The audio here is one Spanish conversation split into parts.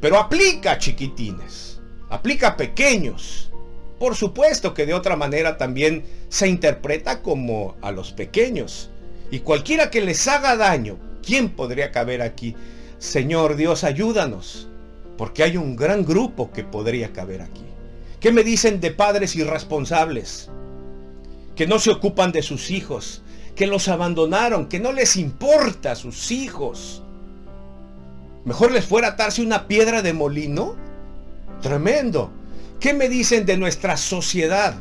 Pero aplica, chiquitines. Aplica pequeños. Por supuesto que de otra manera también se interpreta como a los pequeños. Y cualquiera que les haga daño, ¿quién podría caber aquí? Señor Dios, ayúdanos, porque hay un gran grupo que podría caber aquí. ¿Qué me dicen de padres irresponsables? Que no se ocupan de sus hijos, que los abandonaron, que no les importa a sus hijos. Mejor les fuera atarse una piedra de molino. Tremendo. ¿Qué me dicen de nuestra sociedad?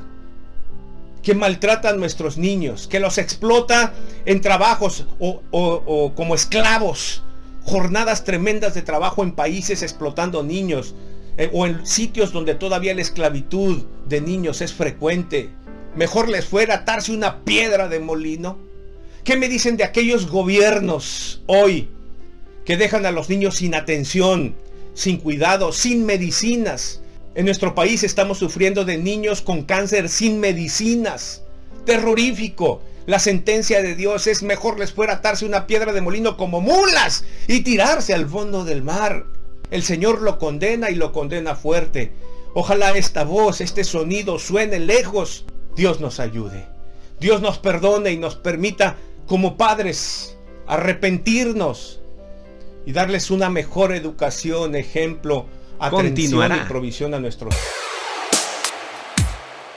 Que maltrata a nuestros niños, que los explota en trabajos o, o como esclavos. Jornadas tremendas de trabajo en países explotando niños. Eh, o en sitios donde todavía la esclavitud de niños es frecuente. Mejor les fuera atarse una piedra de molino. ¿Qué me dicen de aquellos gobiernos hoy que dejan a los niños sin atención, sin cuidado, sin medicinas? En nuestro país estamos sufriendo de niños con cáncer sin medicinas. Terrorífico. La sentencia de Dios es mejor les fuera atarse una piedra de molino como mulas y tirarse al fondo del mar. El Señor lo condena y lo condena fuerte. Ojalá esta voz, este sonido suene lejos. Dios nos ayude. Dios nos perdone y nos permita como padres arrepentirnos y darles una mejor educación, ejemplo, atención y provisión a nuestros